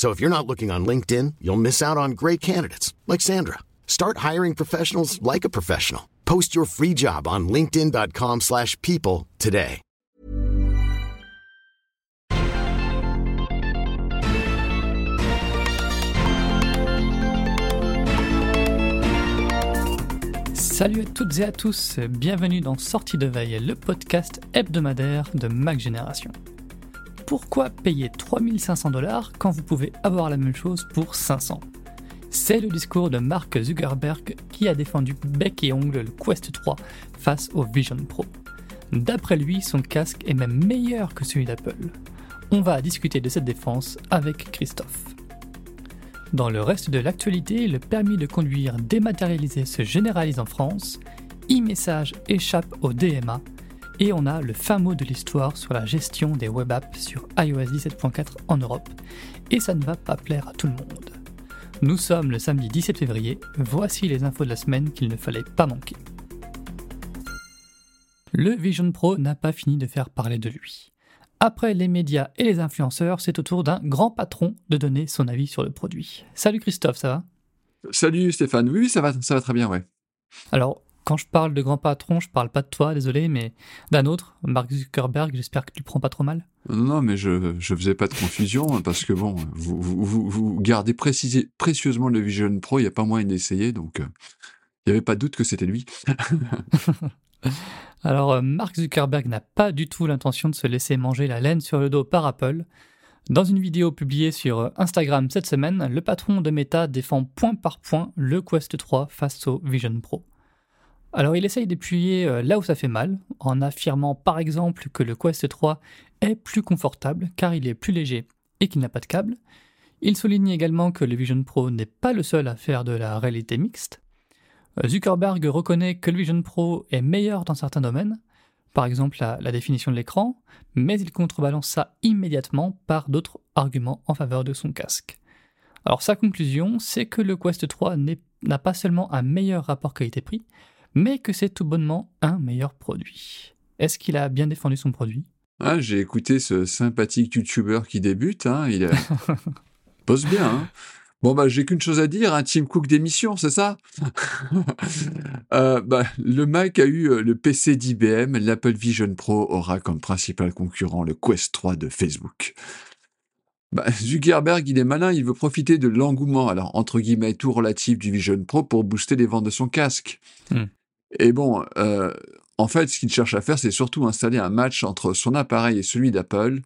So if you're not looking on LinkedIn, you'll miss out on great candidates like Sandra. Start hiring professionals like a professional. Post your free job on linkedin.com/people today. Salut à toutes et à tous, bienvenue dans Sortie de Veille, le podcast hebdomadaire de Mac Génération. Pourquoi payer 3500 dollars quand vous pouvez avoir la même chose pour 500 C'est le discours de Mark Zuckerberg qui a défendu bec et ongle le Quest 3 face au Vision Pro. D'après lui, son casque est même meilleur que celui d'Apple. On va discuter de cette défense avec Christophe. Dans le reste de l'actualité, le permis de conduire dématérialisé se généralise en France, e-message échappe au DMA, et on a le fin mot de l'histoire sur la gestion des web apps sur iOS 17.4 en Europe, et ça ne va pas plaire à tout le monde. Nous sommes le samedi 17 février, voici les infos de la semaine qu'il ne fallait pas manquer. Le Vision Pro n'a pas fini de faire parler de lui. Après les médias et les influenceurs, c'est au tour d'un grand patron de donner son avis sur le produit. Salut Christophe, ça va? Salut Stéphane, oui, ça va, ça va très bien, ouais. Alors, quand je parle de grand patron, je parle pas de toi, désolé, mais d'un autre, Mark Zuckerberg, j'espère que tu le prends pas trop mal. Non, mais je je faisais pas de confusion hein, parce que bon, vous, vous, vous, gardez précisé, précieusement le Vision Pro, il n'y a pas moyen d'essayer, donc euh, il n'y avait pas de doute que c'était lui. Alors, euh, Mark Zuckerberg n'a pas du tout l'intention de se laisser manger la laine sur le dos par Apple. Dans une vidéo publiée sur euh, Instagram cette semaine, le patron de Meta défend point par point le Quest 3 face au Vision Pro. Alors il essaye d'appuyer euh, là où ça fait mal, en affirmant par exemple que le Quest 3 est plus confortable car il est plus léger et qu'il n'a pas de câble. Il souligne également que le Vision Pro n'est pas le seul à faire de la réalité mixte. Euh, Zuckerberg reconnaît que le Vision Pro est meilleur dans certains domaines, par exemple la, la définition de l'écran, mais il contrebalance ça immédiatement par d'autres arguments en faveur de son casque. Alors sa conclusion, c'est que le Quest 3 n'est- n'a pas seulement un meilleur rapport qualité-prix, mais que c'est tout bonnement un meilleur produit. Est-ce qu'il a bien défendu son produit? Ah, j'ai écouté ce sympathique YouTuber qui débute, hein, il a... bosse bien. Hein. Bon, bah, j'ai qu'une chose à dire, un Tim Cook d'émission, c'est ça? Euh, bah, Le Mac a eu euh, le PC d'IBM, l'Apple Vision Pro aura comme principal concurrent le Quest 3 de Facebook. Bah, Zuckerberg, il est malin, il veut profiter de l'engouement, alors entre guillemets tout relatif du Vision Pro pour booster les ventes de son casque. Hmm. Et bon, euh, en fait, ce qu'il cherche à faire, c'est surtout installer un match entre son appareil et celui d'Apple,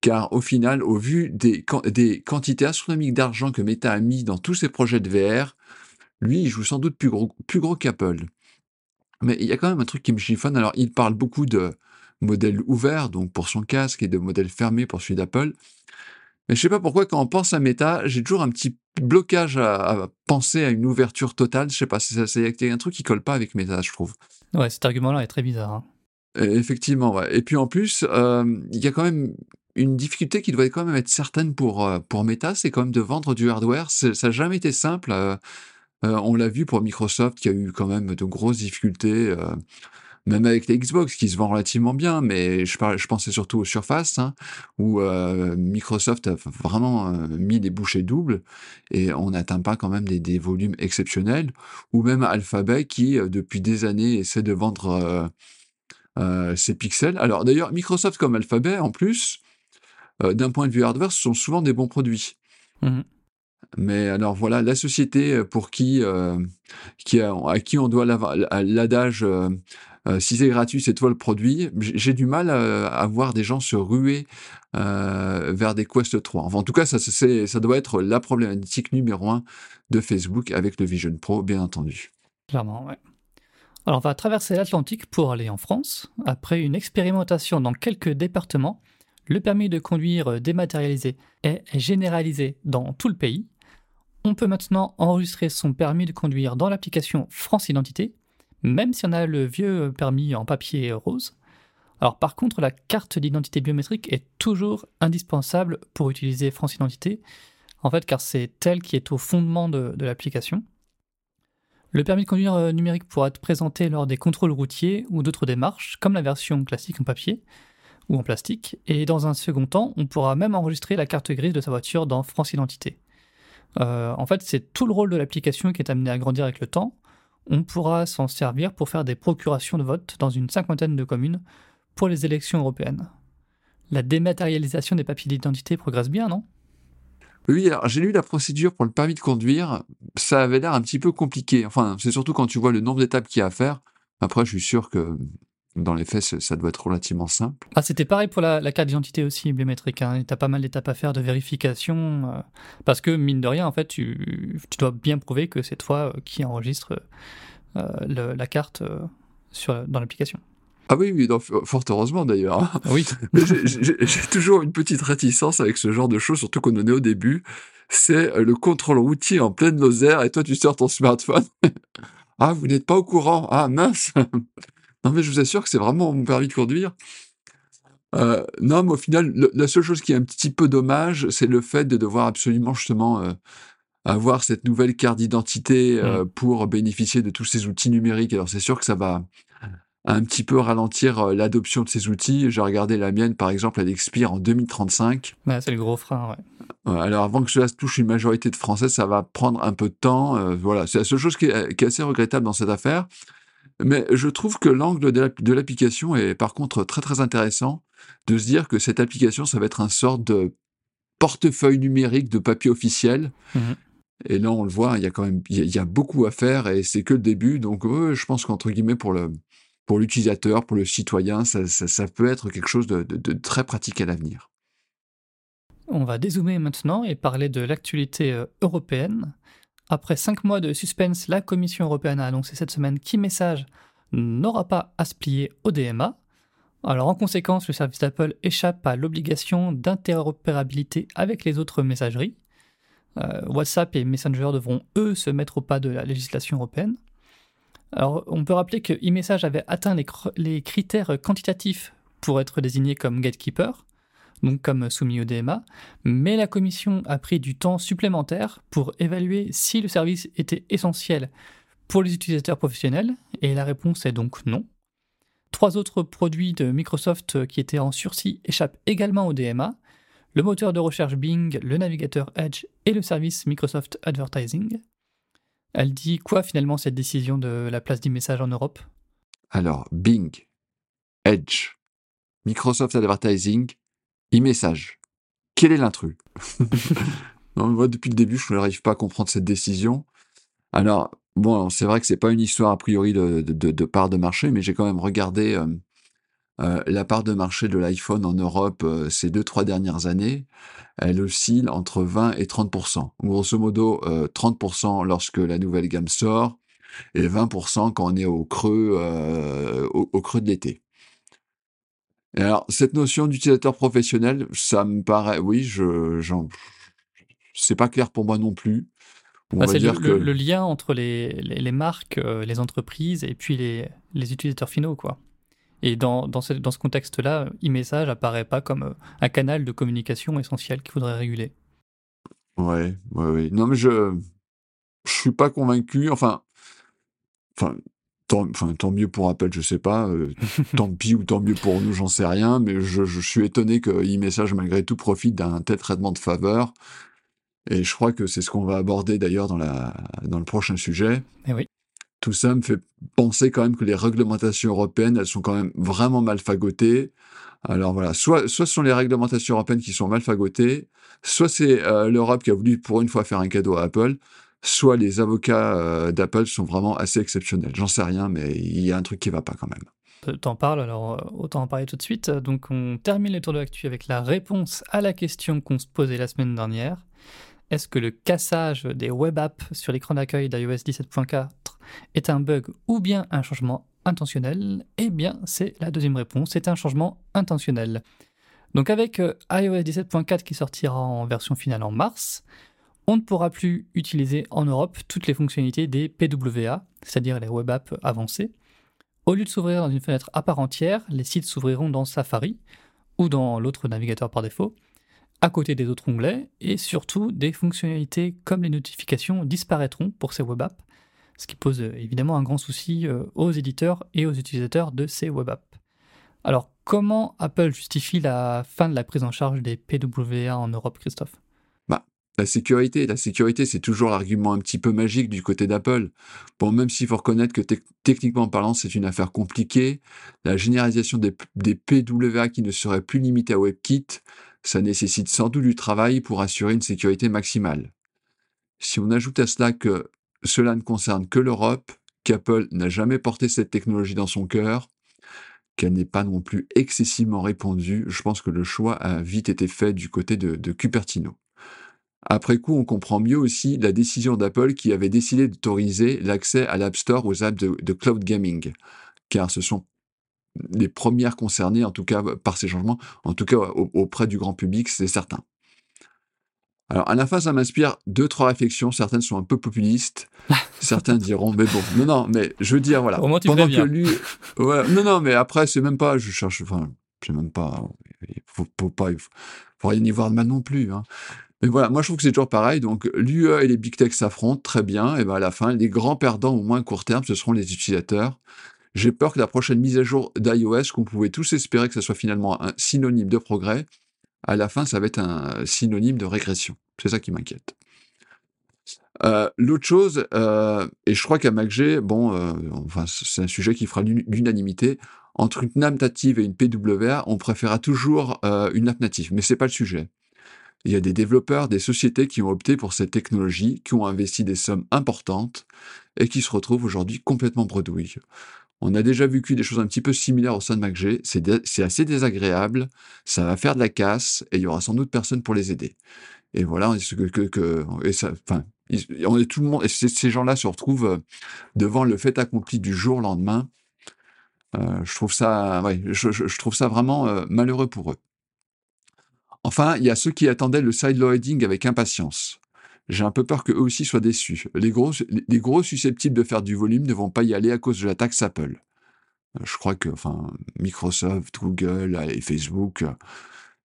car au final, au vu des, des quantités astronomiques d'argent que Meta a mis dans tous ses projets de VR, lui, il joue sans doute plus gros, plus gros qu'Apple. Mais il y a quand même un truc qui me chiffonne. Alors, il parle beaucoup de modèles ouverts, donc pour son casque, et de modèles fermés pour celui d'Apple. Mais je sais pas pourquoi, quand on pense à Meta, j'ai toujours un petit blocage à, à penser à une ouverture totale. Je sais pas, c'est un truc qui colle pas avec Meta, je trouve. Ouais, cet argument-là est très bizarre. hein. Euh, Effectivement, ouais. Et puis en plus, euh, il y a quand même une difficulté qui doit quand même être certaine pour, euh, pour Meta, c'est quand même de vendre du hardware. Ça n'a jamais été simple. euh, euh, on l'a vu pour Microsoft, qui a eu quand même de grosses difficultés. euh, même avec les Xbox qui se vendent relativement bien, mais je, je pensais surtout aux Surface, hein, où euh, Microsoft a vraiment euh, mis les bouchées doubles et on n'atteint pas quand même des, des, volumes exceptionnels, ou même Alphabet qui, euh, depuis des années, essaie de vendre ses pixels. Alors d'ailleurs, Microsoft comme Alphabet, en plus, d'un point de vue hardware, ce sont souvent des bons produits. Mmh mais alors voilà, la société pour qui, qui à qui on doit l'adage euh, si c'est gratuit, c'est toi le produit. J'ai du mal à, voir des gens se ruer euh, vers des Quest 3. Enfin, en tout cas, ça, doit être la problématique numéro un de Facebook avec le Vision Pro, bien entendu. Clairement. Alors, on va traverser l'Atlantique pour aller en France. Après une expérimentation dans quelques départements, le permis de conduire dématérialisé est généralisé dans tout le pays. On peut maintenant enregistrer son permis de conduire dans l'application France Identité même si on a le vieux permis en papier rose. Alors par contre, la carte d'identité biométrique est toujours indispensable pour utiliser France Identité, en fait car c'est elle qui est au fondement de, l'application. Le permis de conduire euh, numérique pourra être présenté lors des contrôles routiers ou d'autres démarches, comme la version classique en papier ou en plastique, et dans un second temps, on pourra même enregistrer la carte grise de sa voiture dans France Identité. Euh, en fait, c'est tout le rôle de l'application qui est amené à grandir avec le temps, on pourra s'en servir pour faire des procurations de vote dans une cinquantaine de communes pour les élections européennes. La dématérialisation des papiers d'identité progresse bien, non? Oui, alors j'ai lu la procédure pour le permis de conduire. Ça avait l'air un petit peu compliqué. Enfin, c'est surtout quand tu vois le nombre d'étapes qu'il y a à faire. Après, je suis sûr que dans les faits, ça doit être relativement simple. Ah, c'était pareil pour la, carte d'identité aussi biométrique. Hein. Tu as pas mal d'étapes à faire de vérification. Euh, parce que, mine de rien, en fait, tu, dois bien prouver que c'est toi euh, qui enregistre euh, la carte sur, dans l'application. Ah oui, oui fort heureusement d'ailleurs. Hein. Oui. J'ai toujours une petite réticence avec ce genre de choses, surtout qu'on en est au début. C'est le contrôle routier en pleine Lozère et toi tu sors ton smartphone. ah, vous n'êtes pas au courant. Ah mince. Non, mais je vous assure que c'est vraiment mon permis de conduire. Euh, non, mais au final, la seule chose qui est un petit peu dommage, c'est le fait de devoir absolument justement euh, avoir cette nouvelle carte d'identité euh, mmh. pour bénéficier de tous ces outils numériques. Alors c'est sûr que ça va un petit peu ralentir l'adoption de ces outils. J'ai regardé la mienne, par exemple, elle expire en 2035. c'est le gros frein, ouais. Alors avant que cela se touche une majorité de Français, ça va prendre un peu de temps. voilà, c'est la seule chose qui est, assez regrettable dans cette affaire. Mais je trouve que l'angle de l'application est par contre très très intéressant de se dire que cette application, ça va être un sort de portefeuille numérique de papier officiel. Mmh et là, on le voit, il y a quand même il y, a beaucoup à faire et c'est que le début. Donc, je pense qu'entre guillemets, pour le pour l'utilisateur, pour le citoyen, ça, ça, peut être quelque chose de, de très pratique à l'avenir. On va dézoomer maintenant et parler de l'actualité euh, européenne. Après cinq mois de suspense, la Commission européenne a annoncé cette semaine qu'e-message n'aura pas à se plier au DMA. Alors en conséquence, le service d'Apple échappe à l'obligation d'interopérabilité avec les autres messageries. Euh, WhatsApp et Messenger devront, eux, se mettre au pas de la législation européenne. On peut rappeler que e-message avait atteint les critères quantitatifs pour être désigné comme gatekeeper, donc comme soumis au DMA, mais la commission a pris du temps supplémentaire pour évaluer si le service était essentiel pour les utilisateurs professionnels, et la réponse est donc non. Trois autres produits de Microsoft qui étaient en sursis échappent également au DMA, le moteur de recherche Bing, le navigateur Edge et le service Microsoft Advertising. Elle dit quoi finalement cette décision de la place d'e-message en Europe? Alors, Bing, Edge, Microsoft Advertising, e-message. Quel est l'intrus? Moi, depuis le début, je n'arrive pas à comprendre cette décision. Alors, bon, c'est vrai que c'est pas une histoire a priori de, part de marché, mais j'ai quand même regardé euh, euh, la part de marché de l'iPhone en Europe euh, ces deux, trois dernières années. Elle oscille entre 20 et 30% Grosso modo, 30% lorsque la nouvelle gamme sort et 20% quand on est au creux, au creux de l'été alors, cette notion d'utilisateur professionnel, ça me paraît, oui, je, c'est pas clair pour moi non plus. Bah, c'est le, lien entre les, les, marques, euh, les entreprises et puis les, les, utilisateurs finaux, quoi. Et dans, dans ce, dans ce contexte-là, e-message apparaît pas comme euh, un canal de communication essentiel qu'il faudrait réguler. Ouais, ouais, ouais. Non, mais je, je suis pas convaincu. Enfin, enfin, tant, enfin, tant mieux pour Apple, je sais pas. euh, tant pis ou tant mieux pour nous, j'en sais rien. Mais je, je suis étonné que e-message, malgré tout, profite d'un tel traitement de faveur. Et je crois que c'est ce qu'on va aborder d'ailleurs dans, la, dans le prochain sujet. Et oui. Tout ça me fait penser quand même que les réglementations européennes, elles sont quand même vraiment mal fagotées. Alors voilà, soit, soit ce sont les réglementations européennes qui sont mal fagotées, soit c'est euh, l'Europe qui a voulu pour une fois faire un cadeau à Apple, soit les avocats euh, d'Apple sont vraiment assez exceptionnels. J'en sais rien, mais il y a un truc qui va pas quand même. Euh, T'en parles, alors euh, autant en parler tout de suite. Donc on termine le tour de l'actu avec la réponse à la question qu'on se posait la semaine dernière. Est-ce que le cassage des web apps sur l'écran d'accueil d'iOS 17.4 est un bug ou bien un changement intentionnel? Eh bien, c'est la deuxième réponse, c'est un changement intentionnel. Donc avec iOS 17.4 qui sortira en version finale en mars, on ne pourra plus utiliser en Europe toutes les fonctionnalités des PWA, c'est-à-dire les web apps avancées. Au lieu de s'ouvrir dans une fenêtre à part entière, les sites s'ouvriront dans Safari ou dans l'autre navigateur par défaut, à côté des autres onglets, et surtout des fonctionnalités comme les notifications disparaîtront pour ces web apps, ce qui pose euh, évidemment un grand souci euh, aux éditeurs et aux utilisateurs de ces web apps. Alors, comment Apple justifie la fin de la prise en charge des PWA en Europe, Christophe? La sécurité, la sécurité, c'est toujours l'argument un petit peu magique du côté d'Apple. Bon, même s'il faut reconnaître que tec- techniquement parlant, c'est une affaire compliquée, la généralisation des, PWA qui ne serait plus limitée à WebKit, ça nécessite sans doute du travail pour assurer une sécurité maximale. Si on ajoute à cela que cela ne concerne que l'Europe, qu'Apple n'a jamais porté cette technologie dans son cœur, qu'elle n'est pas non plus excessivement répandue, je pense que le choix a vite été fait du côté de Cupertino. Après coup, on comprend mieux aussi la décision d'Apple qui avait décidé d'autoriser l'accès à l'App Store aux apps de, de cloud gaming, car ce sont les premières concernées, en tout cas par ces changements, en tout cas au- auprès du grand public, c'est certain. Alors, à la fin, ça m'inspire deux, trois réflexions. Certaines sont un peu populistes. Certains diront, mais bon, non, non, mais je veux dire, voilà. Au moins, tu pendant que lui, ouais, non, non, mais après, c'est même pas, je cherche, enfin, c'est même pas, il faut, faut pas, il faut, faut rien y voir de mal non plus, hein. Mais voilà, moi je trouve que c'est toujours pareil. Donc l'UE et les big tech s'affrontent très bien. Et ben à la fin, les grands perdants au moins court terme, ce seront les utilisateurs. J'ai peur que la prochaine mise à jour d'iOS, qu'on pouvait tous espérer que ce soit finalement un synonyme de progrès, à la fin, ça va être un synonyme de régression. C'est ça qui m'inquiète. Euh, L'autre chose, euh, et je crois qu'à MacG, bon, euh, enfin, c'est un sujet qui fera l'unanimité. Entre une app native et une PWA, on préférera toujours euh, une app native, mais c'est pas le sujet. Il y a des développeurs, des sociétés qui ont opté pour cette technologie, qui ont investi des sommes importantes et qui se retrouvent aujourd'hui complètement bredouilles. On a déjà vécu des choses un petit peu similaires au sein de MacG. C'est assez désagréable, ça va faire de la casse et il y aura sans doute personne pour les aider. Et voilà, on est tout le monde, ces gens-là se retrouvent euh, devant le fait accompli du jour au lendemain. Euh, je trouve ça, ouais, je trouve ça vraiment euh, malheureux pour eux. Enfin, il y a ceux qui attendaient le sideloading avec impatience. J'ai un peu peur qu'eux aussi soient déçus. Les gros, les les gros susceptibles de faire du volume ne vont pas y aller à cause de la taxe Apple. Euh, Je crois que, enfin, Microsoft, Google et Facebook, euh,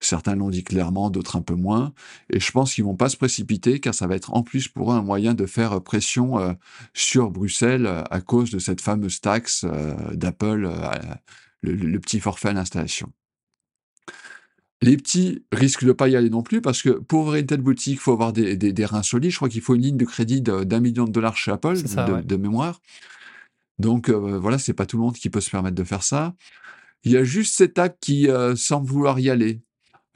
certains l'ont dit clairement, d'autres un peu moins. Et je pense qu'ils vont pas se précipiter, car ça va être en plus pour eux un moyen de faire euh, pression euh, sur Bruxelles euh, à cause de cette fameuse taxe euh, d'Apple, euh, le- le petit forfait à l'installation. Les petits risquent de pas y aller non plus parce que pour ouvrir une telle boutique, il faut avoir des, des- des reins solides. Je crois qu'il faut une ligne de crédit d'un million de dollars chez Apple, ça, de, ouais. de mémoire. Donc euh, voilà, c'est pas tout le monde qui peut se permettre de faire ça. Il y a juste cette app qui euh, semble vouloir y aller.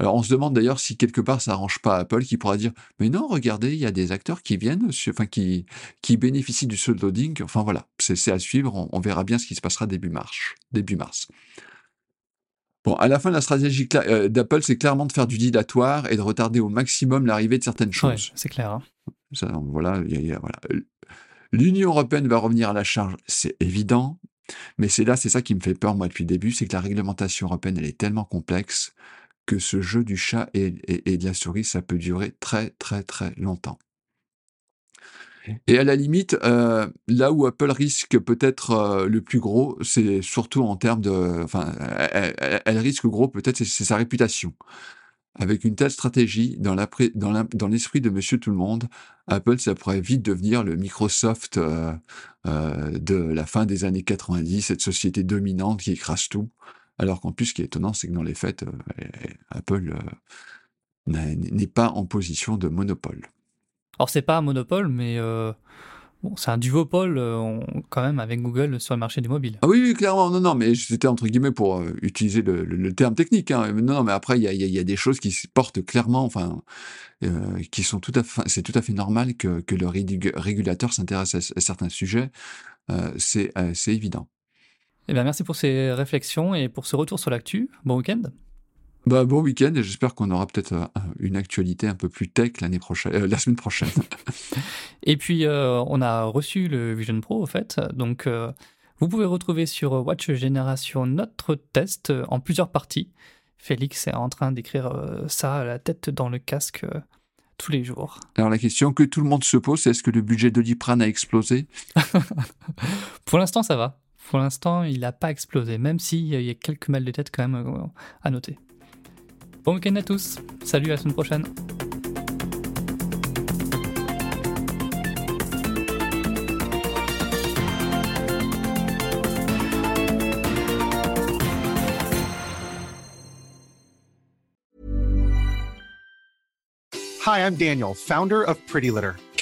Alors on se demande d'ailleurs si quelque part ça arrange pas Apple qui pourra dire mais non regardez il y a des acteurs qui viennent enfin qui qui bénéficient du soft loading enfin voilà c'est c'est à suivre on, on verra bien ce qui se passera début mars début mars bon à la fin la stratégie euh, d'Apple c'est clairement de faire du dilatoire et de retarder au maximum l'arrivée de certaines Ouais, choses c'est clair. hein. ça, voilà, il y a- y a- voilà. L'Union européenne va revenir à la charge, c'est évident, mais c'est là, c'est ça qui me fait peur, moi, depuis le début, c'est que la réglementation européenne, elle est tellement complexe que ce jeu du chat et, et- et de la souris, ça peut durer très, très, très longtemps. Et à la limite, euh, là où Apple risque peut-être euh, le plus gros, c'est surtout en termes de... Enfin, elle, risque gros peut-être, c'est sa réputation. avec une telle stratégie dans l'esprit de Monsieur Tout le Monde, Apple, ça pourrait vite devenir le Microsoft euh, de la fin des années 90, cette société dominante qui écrase tout. Alors qu'en plus, ce qui est étonnant, c'est que dans les faits, Apple n'est pas en position de monopole. Alors c'est pas un monopole, mais c'est un duopole euh, quand même avec Google sur le marché du mobile. Ah oui, clairement, non, non, mais c'était entre guillemets pour euh, utiliser le, terme technique. Hein. Non, mais après, il y a, des choses qui se portent clairement, enfin, euh, qui sont tout à fait, c'est tout à fait normal que, le régulateur s'intéresse à, certains sujets. c'est évident. Eh bien, merci pour ces réflexions et pour ce retour sur l'actu. Bon week-end. Bah, bon week-end et j'espère qu'on aura peut-être euh, une actualité un peu plus tech l'année prochaine, euh, la semaine prochaine. et puis, euh, on a reçu le Vision Pro, au fait. Donc, vous pouvez retrouver sur Watch Génération notre test en plusieurs parties. Félix est en train d'écrire ça à la tête dans le casque tous les jours. Alors, la question que tout le monde se pose, c'est est-ce que le budget de Doliprane a explosé? Pour l'instant, ça va. Pour l'instant, il n'a pas explosé, même s'il y a quelques mal de tête quand même à noter. Bon week-end à tous. Salut, à la semaine prochaine. Hi, I'm Daniel, founder of Pretty Litter.